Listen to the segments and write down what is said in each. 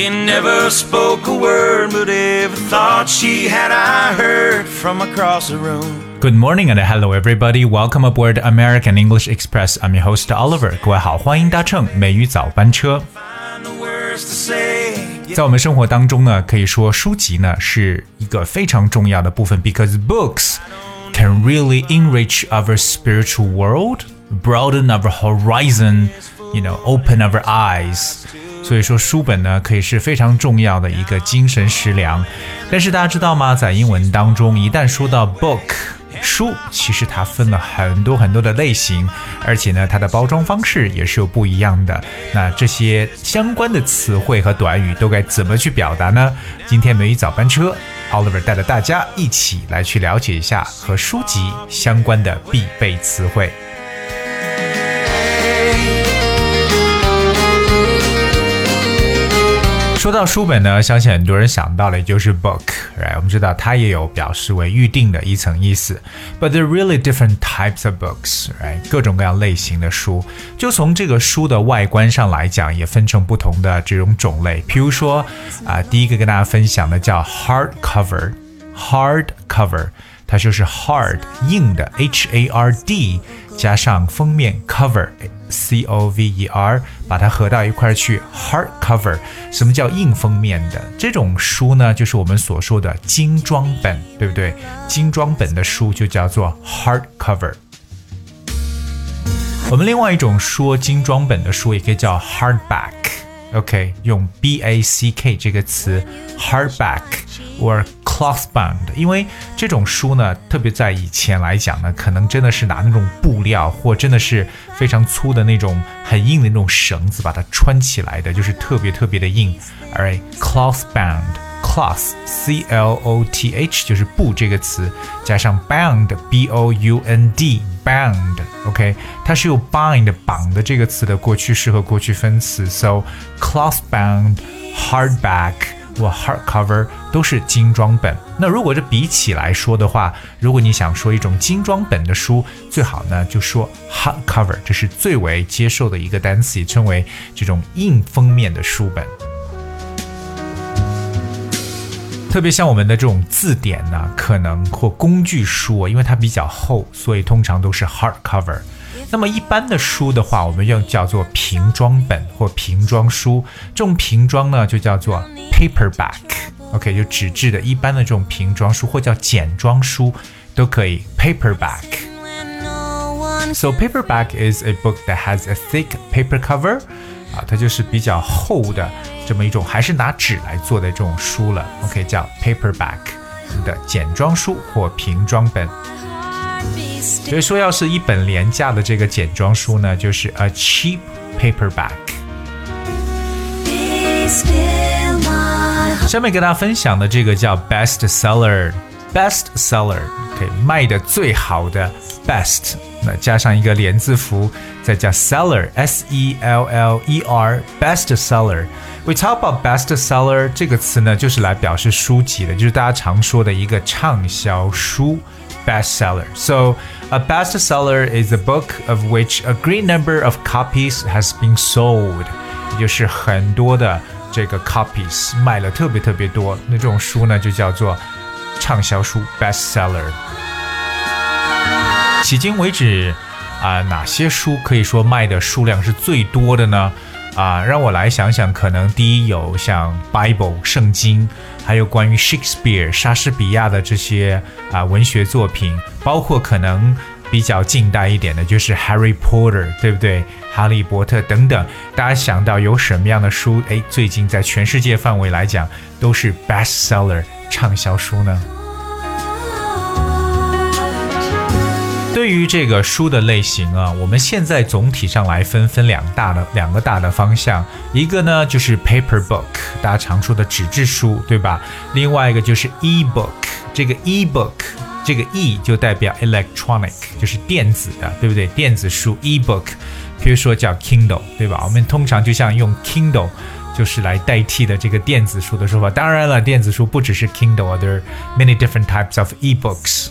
We never spoke a word, but every thought she had I heard from across the room. Good morning and hello everybody. Welcome aboard American English Express. I'm your host Oliver. 各位好，欢迎搭乘美语早班车。 Find the words to say. 在我们生活当中呢，可以说书籍呢是一个非常重要的部分，because books can really enrich our spiritual world, broaden our horizon, You know, open our eyes. 所以说，书本呢可以是非常重要的一个精神食粮。但是大家知道吗？在英文当中，一旦说到 book，书其实它分了很多很多的类型，而且呢，它的包装方式也是有不一样的。那这些相关的词汇和短语都该怎么去表达呢？今天美语早班车，Oliver 带着大家一起来去了解一下和书籍相关的必备词汇。说到书本呢，相信很多人想到的也就是 book，right？我们知道它也有表示为预定的一层意思。But there are really different types of books，right？各种各样类型的书，就从这个书的外观上来讲，也分成不同的这种种类。比如说啊、第一个跟大家分享的叫 hardcover，hard cover。它就是 hard 硬的 H A R D 加上封面 cover C O V E R 把它合到一块儿去 hard cover。什么叫硬封面的？这种书呢，就是我们所说的精装本，对不对？精装本的书就叫做 hard cover。我们另外一种说精装本的书也可以叫 hardback。OK，用 B A C K 这个词，hardback or cloth bound，因为这种书呢，特别在以前来讲呢，可能真的是拿那种布料或真的是非常粗的那种很硬的那种绳子把它穿起来的，就是特别特别的硬。Alright, cloth bound。cloth c l o t h 就是布这个词，加上 bound b o u n d bound OK，它是有 bind 绑的这个词的过去式和过去分词，so cloth bound hardback 或 hardcover 都是精装本。那如果这比起来说的话，如果你想说一种精装本的书，最好呢就说 hardcover，这是最为接受的一个单词，也称为这种硬封面的书本。特别像我们的这种字典呢，可能或工具书，因为它比较厚，所以通常都是 hardcover。那么一般的书的话，我们用叫做瓶装本或瓶装书。这种瓶装呢，就叫做 paperback。OK，就纸质的，一般的这种瓶装书或叫简装书都可以 paperback。So paperback is a book that has a thick paper cover. 啊，它就是比较厚的这么一种，还是拿纸来做的这种书了。OK，叫 paperback 的简装书或瓶装本。所以说，要是一本廉价的这个简装书呢，就是 a cheap paperback。下面跟大家分享的这个叫 best seller，best seller，OK，、卖的最好的 best，那加上一个连字符，再加 seller，s e l l e r，best seller。 We talk about best seller 这个词呢，就是来表示书籍的，就是大家常说的一个畅销书。bestseller. So, a bestseller is a book of which a great number of copies has been sold. 也就是很多的这个 copies 卖了特别特别多，那这种书呢就叫做畅销书 bestseller。迄今为止啊、哪些书可以说卖的数量是最多的呢？ 啊，让我来想想，可能第一有像 Bible 圣经，还有关于 Shakespeare 莎士比亚的这些啊文学作品，包括可能比较近代一点的，就是 Harry Potter，对不对？哈利波特等等，大家想到有什么样的书？哎，最近在全世界范围来讲都是 bestseller 畅销书呢？对于这个书的类型啊，我们现在总体上来分分两大的两个大的方向，一个呢就是 paper book，大家常说的纸质书，对吧？另外一个就是 e book，这个 e book，这个 e 就代表 electronic，就是电子的，对不对？电子书 e book，比如说叫 Kindle，对吧？我们通常就像用 Kindle。就是来代替的这个电子书的说法。当然了，电子书不只是 Kindle，there many different types of e-books。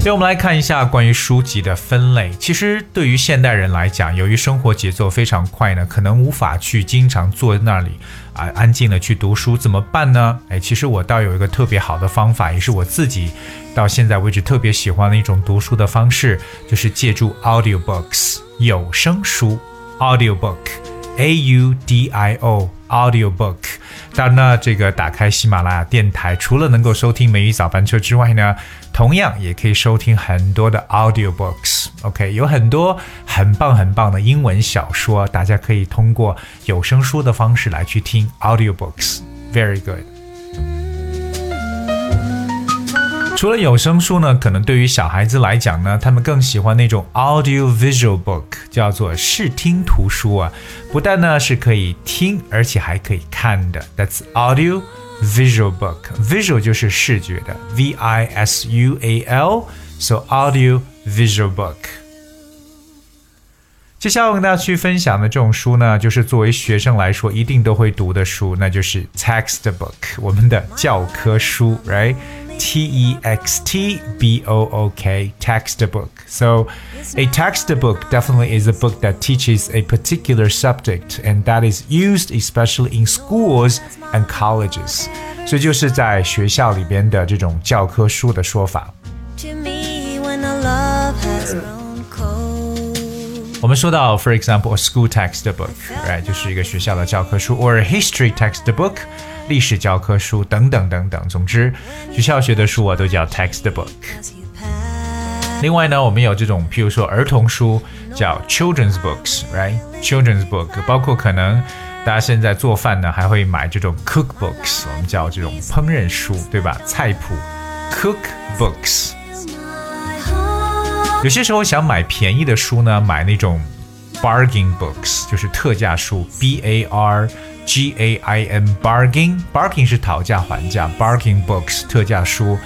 所以我们来看一下关于书籍的分类。其实对于现代人来讲，由于生活节奏非常快呢，可能无法去经常坐在那里啊安静的去读书，怎么办呢？哎，其实我倒有一个特别好的方法，也是我自己到现在为止特别喜欢的一种读书的方式，就是借助 audiobooks 有声书 audiobook a u d i o audiobook。当然呢，这个打开喜马拉雅电台，除了能够收听美语早班车之外呢，同样也可以收听很多的 audiobooks。OK，有很多很棒很棒的英文小说，大家可以通过有声书的方式来去听 audiobooks。Very good。除了有声书呢，可能对于小孩子来讲呢，他们更喜欢那种 audio visual book，叫做视听图书啊。不但呢是可以听，而且还可以看的。That's audio visual book。visual 就是视觉的，V I S U A L。So audio visual book。接下来我跟大家去分享的这种书呢，就是作为学生来说一定都会读的书，那就是 textbook，我们的教科书，right? ，right？T E X T B O O K, textbook. So, a textbook definitely is a book that teaches a particular subject and that is used especially in schools and colleges. 所以就是在学校里边的这种教科书的说法。我们说到，for example, a school textbook，right，就是一个学校的教科书，or a history textbook， 历史教科书等等等等。总之，学校学的书啊都叫 textbook。另外呢，我们有这种，譬如说儿童书叫 children's books，right？children's book，包括可能大家现在做饭呢，还会买这种 cookbooks，我们叫这种烹饪书，对吧？菜谱 cookbooks。有些时候想买便宜的书呢，买那种 bargain books，就是特价书，b a r g a i n bargain bargain 是讨价还价，bargain books 特价书。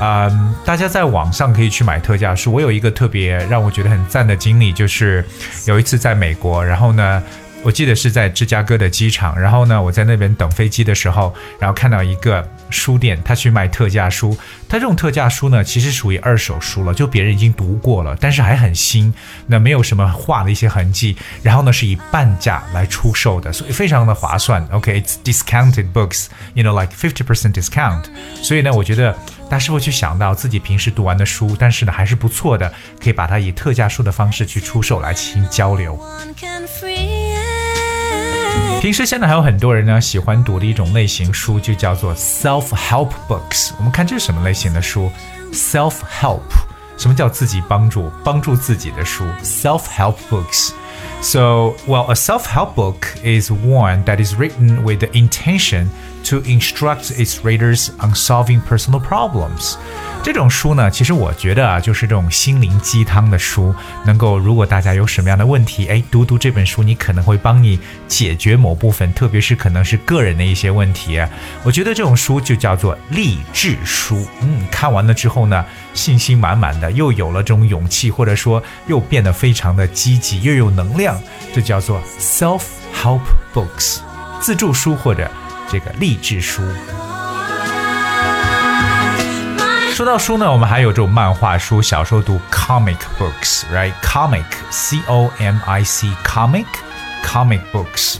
嗯，大家在网上可以去买特价书。我有一个特别让我觉得很赞的经历，就是有一次在美国，然后呢。我记得是在芝加哥的机场，然后呢，我在那边等飞机的时候，然后看到一个书店，他去卖特价书。他这种特价书呢，其实属于二手书了，就别人已经读过了，但是还很新，那没有什么画的一些痕迹。然后呢，是以半价来出售的，所以非常的划算。OK，it's discounted books，you know like fifty percent discount。所以呢，我觉得大家是否去想到自己平时读完的书，但是呢还是不错的，可以把它以特价书的方式去出售来进行交流。平时现在还有很多人呢喜欢读的一种类型书，就叫做 self help books。我们看这是什么类型的书？self help，什么叫自己帮助、帮助自己的书？self help books。So, well, a self help book is one that is written with the intention to instruct its readers on solving personal problems. 这种书呢，其实我觉得啊，就是这种心灵鸡汤的书，能够如果大家有什么样的问题，哎，读读这本书，你可能会帮你解决某部分，特别是可能是个人的一些问题。我觉得这种书就叫做励志书。嗯，看完了之后呢，信心满满的，又有了这种勇气，或者说又变得非常的积极，又有能量，这叫做 self help books，自助书或者这个励志书。说到书呢，我们还有这种漫画书，小时候读 comic books，right？comic，c o m i c，comic，comic books。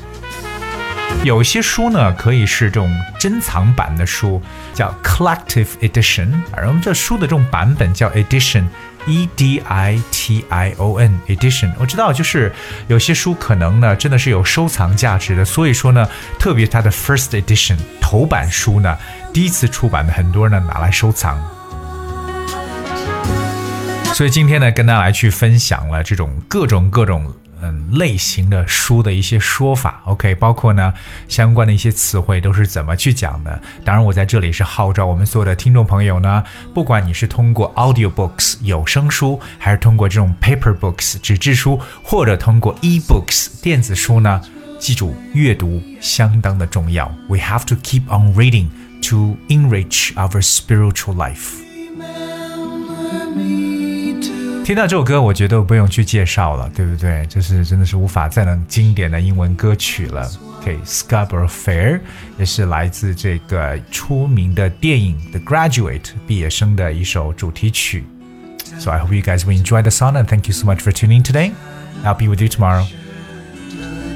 有些书呢，可以是这种珍藏版的书，叫 collective edition，而我们这书的这种版本叫 e d i t i o n edition，。我知道，就是有些书可能呢，真的是有收藏价值的，所以说呢，特别它的 first edition 头版书呢，第一次出版的，很多人呢拿来收藏。所以今天呢，跟大家来去分享了这种各种各种嗯类型的书的一些说法，OK，包括呢相关的一些词汇都是怎么去讲的。当然，我在这里是号召我们所有的听众朋友呢，不管你是通过 audio books 有声书，还是通过这种 paper books 纸质书，或者通过 e books 电子书呢，记住阅读相当的重要。We have to keep on reading to enrich our spiritual life. 听到这首歌，我觉得不用去介绍了，对不对？这是真的是无法再能经典的英文歌曲了。OK，Scarborough Fair 也是来自这个出名的电影《The Graduate》毕业生的一首主题曲。 So I hope you guys will enjoy the song and thank you so much for tuning in today. I'll be with you tomorrow.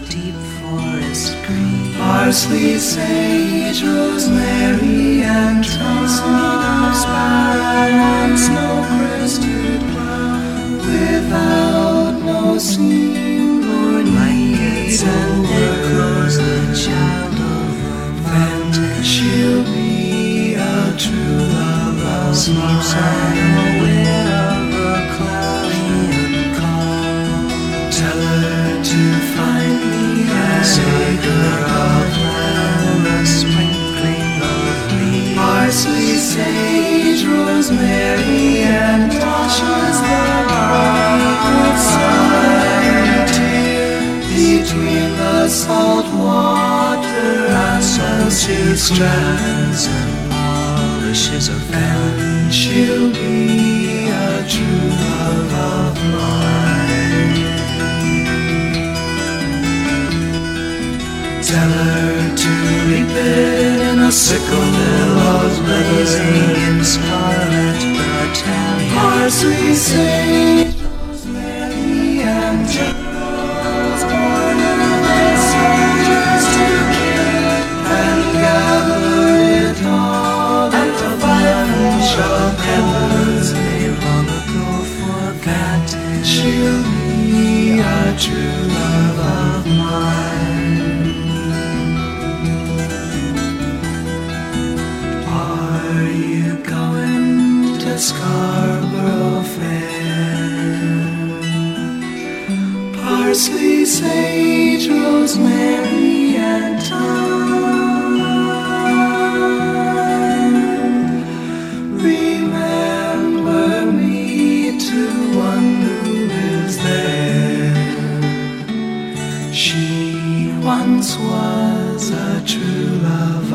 deep forest green. Parsley, sage, rosemary, and thyme. Sparrow, snow crested cloud. Without no seam, Lord, gates and echoes, the child of romance. She'll be a true love of Sleeps Between the salt water and sunset strands and polishes her fan, she'll be a true love of mine. Tell her to reap it in a sickle billows blazing in scarlet battalion. Parsley, sage, was a true love.